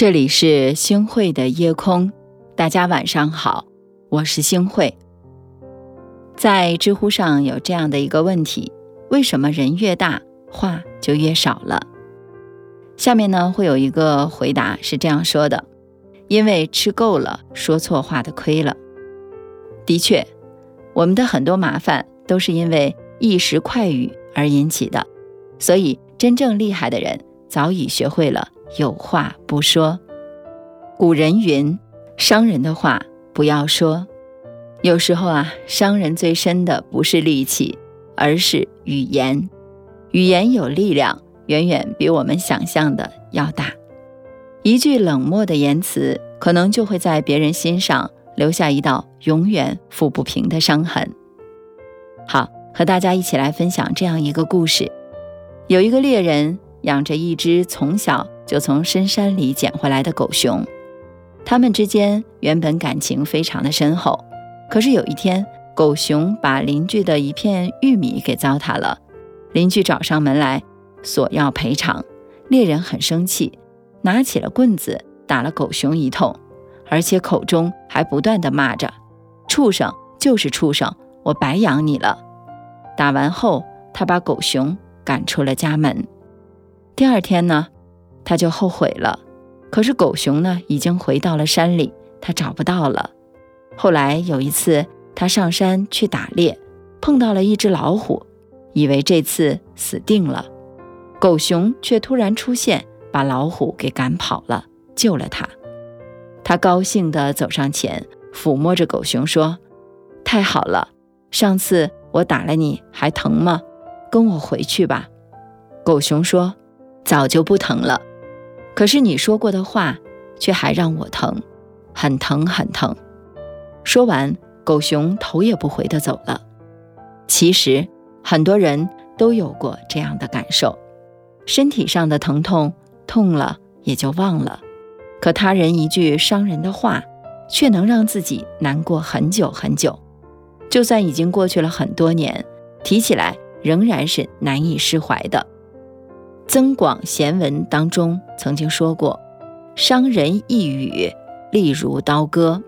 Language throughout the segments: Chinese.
这里是星汇的夜空，大家晚上好，我是星汇。在知乎上有这样的一个问题：为什么人越大话就越少了？下面呢会有一个回答是这样说的：因为吃够了说错话的亏了。的确，我们的很多麻烦都是因为一时快语而引起的，所以真正厉害的人早已学会了。有话不说。古人云：“伤人的话不要说。”有时候啊，伤人最深的不是力气，而是语言。语言有力量，远远比我们想象的要大。一句冷漠的言辞，可能就会在别人心上留下一道永远抚不平的伤痕。好，和大家一起来分享这样一个故事：有一个猎人养着一只从小。就从深山里捡回来的狗熊，他们之间原本感情非常的深厚。可是有一天，狗熊把邻居的一片玉米给糟蹋了，邻居找上门来索要赔偿。猎人很生气，拿起了棍子打了狗熊一通，而且口中还不断的骂着：“畜生就是畜生，我白养你了。”打完后，他把狗熊赶出了家门。第二天呢？他就后悔了，可是狗熊呢，已经回到了山里，他找不到了。后来有一次，他上山去打猎，碰到了一只老虎，以为这次死定了。狗熊却突然出现，把老虎给赶跑了，救了他。他高兴地走上前，抚摸着狗熊说：“太好了，上次我打了你，还疼吗？跟我回去吧。”狗熊说：“早就不疼了。”可是你说过的话，却还让我疼，很疼很疼。说完，狗熊头也不回地走了。其实很多人都有过这样的感受，身体上的疼痛痛了也就忘了，可他人一句伤人的话，却能让自己难过很久很久。就算已经过去了很多年，提起来仍然是难以释怀的。《增广贤文》当中曾经说过：“伤人一语，利如刀割。”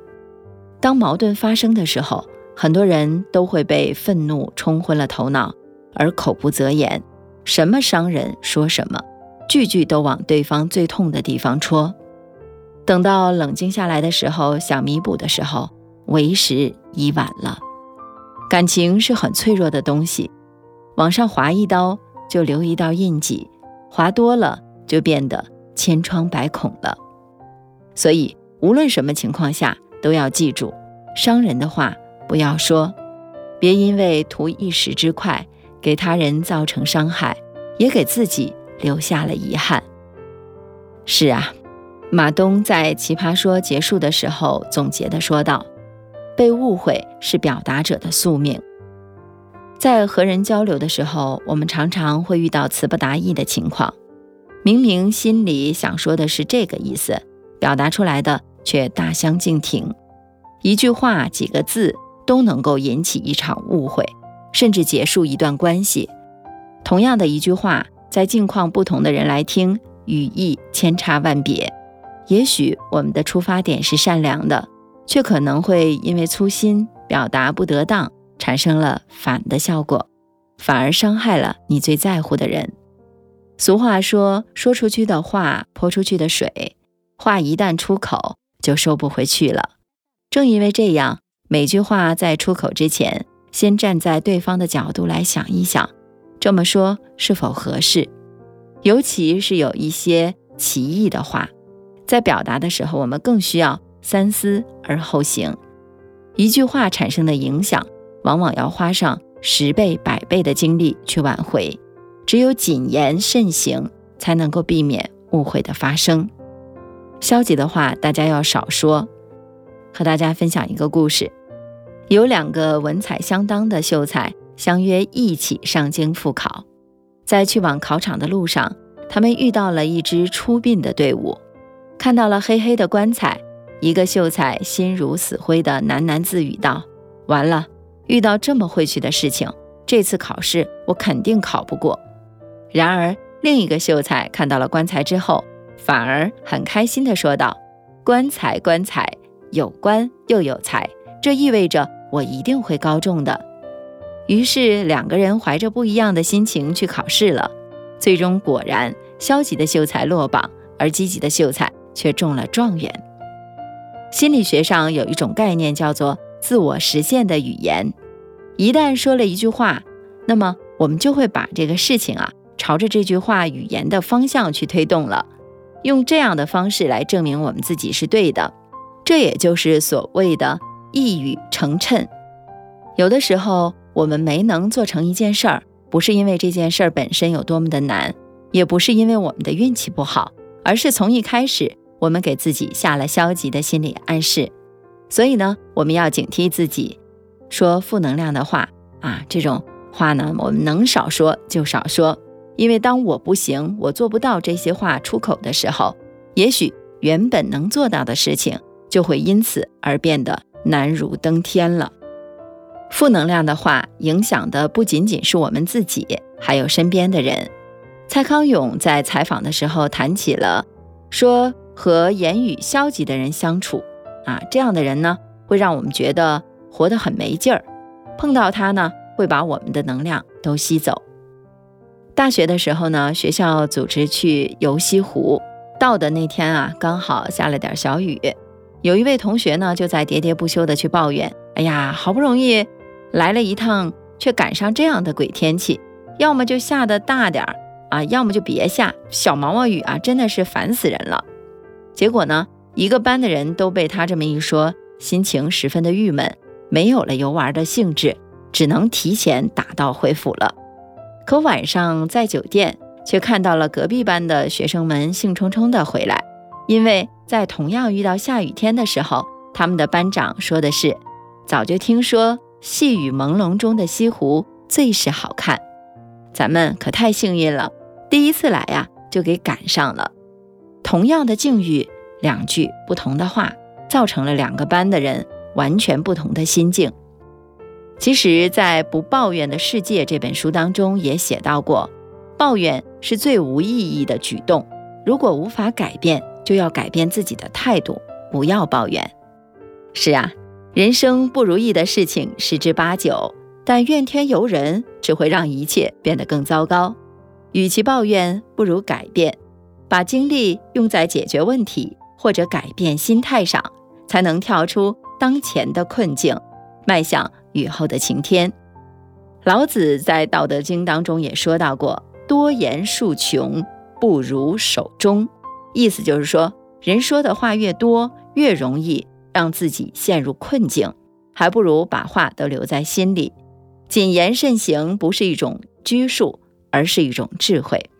当矛盾发生的时候，很多人都会被愤怒冲昏了头脑，而口不择言，什么伤人说什么，句句都往对方最痛的地方戳。等到冷静下来的时候，想弥补的时候，为时已晚了。感情是很脆弱的东西，往上划一刀，就留一道印记。划多了就变得千疮百孔了，所以无论什么情况下都要记住，伤人的话不要说，别因为图一时之快，给他人造成伤害，也给自己留下了遗憾。是啊，马东在《奇葩说》结束的时候总结的说道：“被误会是表达者的宿命。”在和人交流的时候，我们常常会遇到词不达意的情况。明明心里想说的是这个意思，表达出来的却大相径庭。一句话、几个字都能够引起一场误会，甚至结束一段关系。同样的一句话，在境况不同的人来听，语义千差万别。也许我们的出发点是善良的，却可能会因为粗心表达不得当。产生了反的效果，反而伤害了你最在乎的人。俗话说：“说出去的话，泼出去的水，话一旦出口，就收不回去了。”正因为这样，每句话在出口之前，先站在对方的角度来想一想，这么说是否合适？尤其是有一些歧义的话，在表达的时候，我们更需要三思而后行。一句话产生的影响。往往要花上十倍、百倍的精力去挽回，只有谨言慎行，才能够避免误会的发生。消极的话，大家要少说。和大家分享一个故事：有两个文采相当的秀才相约一起上京赴考，在去往考场的路上，他们遇到了一支出殡的队伍，看到了黑黑的棺材，一个秀才心如死灰的喃喃自语道：“完了。”遇到这么晦气的事情，这次考试我肯定考不过。然而，另一个秀才看到了棺材之后，反而很开心地说道：“棺材，棺材，有官又有财，这意味着我一定会高中的。”于是两个人怀着不一样的心情去考试了，最终果然，消极的秀才落榜，而积极的秀才却中了状元。心理学上有一种概念叫做自我实现的语言，一旦说了一句话，那么我们就会把这个事情啊朝着这句话语言的方向去推动了，用这样的方式来证明我们自己是对的，这也就是所谓的一语成谶。有的时候。我们没能做成一件事儿，不是因为这件事儿本身有多么的难，也不是因为我们的运气不好，而是从一开始我们给自己下了消极的心理暗示。所以呢，我们要警惕自己说负能量的话啊，这种话呢，我们能少说就少说。因为当我不行，我做不到这些话出口的时候，也许原本能做到的事情就会因此而变得难如登天了。负能量的话影响的不仅仅是我们自己，还有身边的人。蔡康永在采访的时候谈起了，说和言语消极的人相处，啊，这样的人呢，会让我们觉得活得很没劲儿。碰到他呢，会把我们的能量都吸走。大学的时候呢，学校组织去游西湖，到的那天啊，刚好下了点小雨，有一位同学呢，就在喋喋不休的去抱怨：“哎呀，好不容易。”来了一趟，却赶上这样的鬼天气，要么就下的大点儿啊，要么就别下小毛毛雨啊，真的是烦死人了。结果呢，一个班的人都被他这么一说，心情十分的郁闷，没有了游玩的兴致，只能提前打道回府了。可晚上在酒店，却看到了隔壁班的学生们兴冲冲的回来，因为在同样遇到下雨天的时候，他们的班长说的是，早就听说。细雨朦胧中的西湖最是好看，咱们可太幸运了，第一次来呀就给赶上了。同样的境遇，两句不同的话，造成了两个班的人完全不同的心境。其实，在《不抱怨的世界》这本书当中也写到过，抱怨是最无意义的举动。如果无法改变，就要改变自己的态度，不要抱怨。是啊。人生不如意的事情十之八九，但怨天尤人只会让一切变得更糟糕。与其抱怨，不如改变，把精力用在解决问题或者改变心态上，才能跳出当前的困境，迈向雨后的晴天。老子在《道德经》当中也说到过：“多言数穷，不如守中。”意思就是说，人说的话越多，越容易。让自己陷入困境，还不如把话都留在心里。谨言慎行不是一种拘束，而是一种智慧。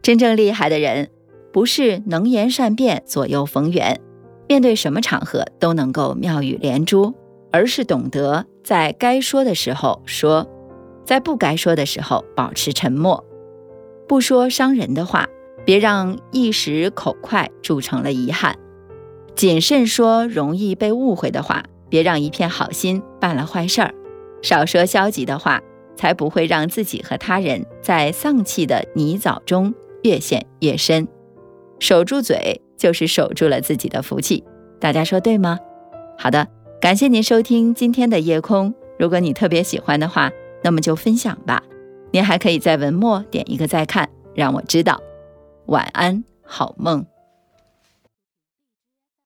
真正厉害的人，不是能言善辩、左右逢源，面对什么场合都能够妙语连珠，而是懂得在该说的时候说，在不该说的时候保持沉默，不说伤人的话，别让一时口快铸成了遗憾。谨慎说容易被误会的话，别让一片好心办了坏事儿；少说消极的话，才不会让自己和他人在丧气的泥沼中越陷越深。守住嘴，就是守住了自己的福气。大家说对吗？好的，感谢您收听今天的夜空。如果你特别喜欢的话，那么就分享吧。您还可以在文末点一个再看，让我知道。晚安，好梦。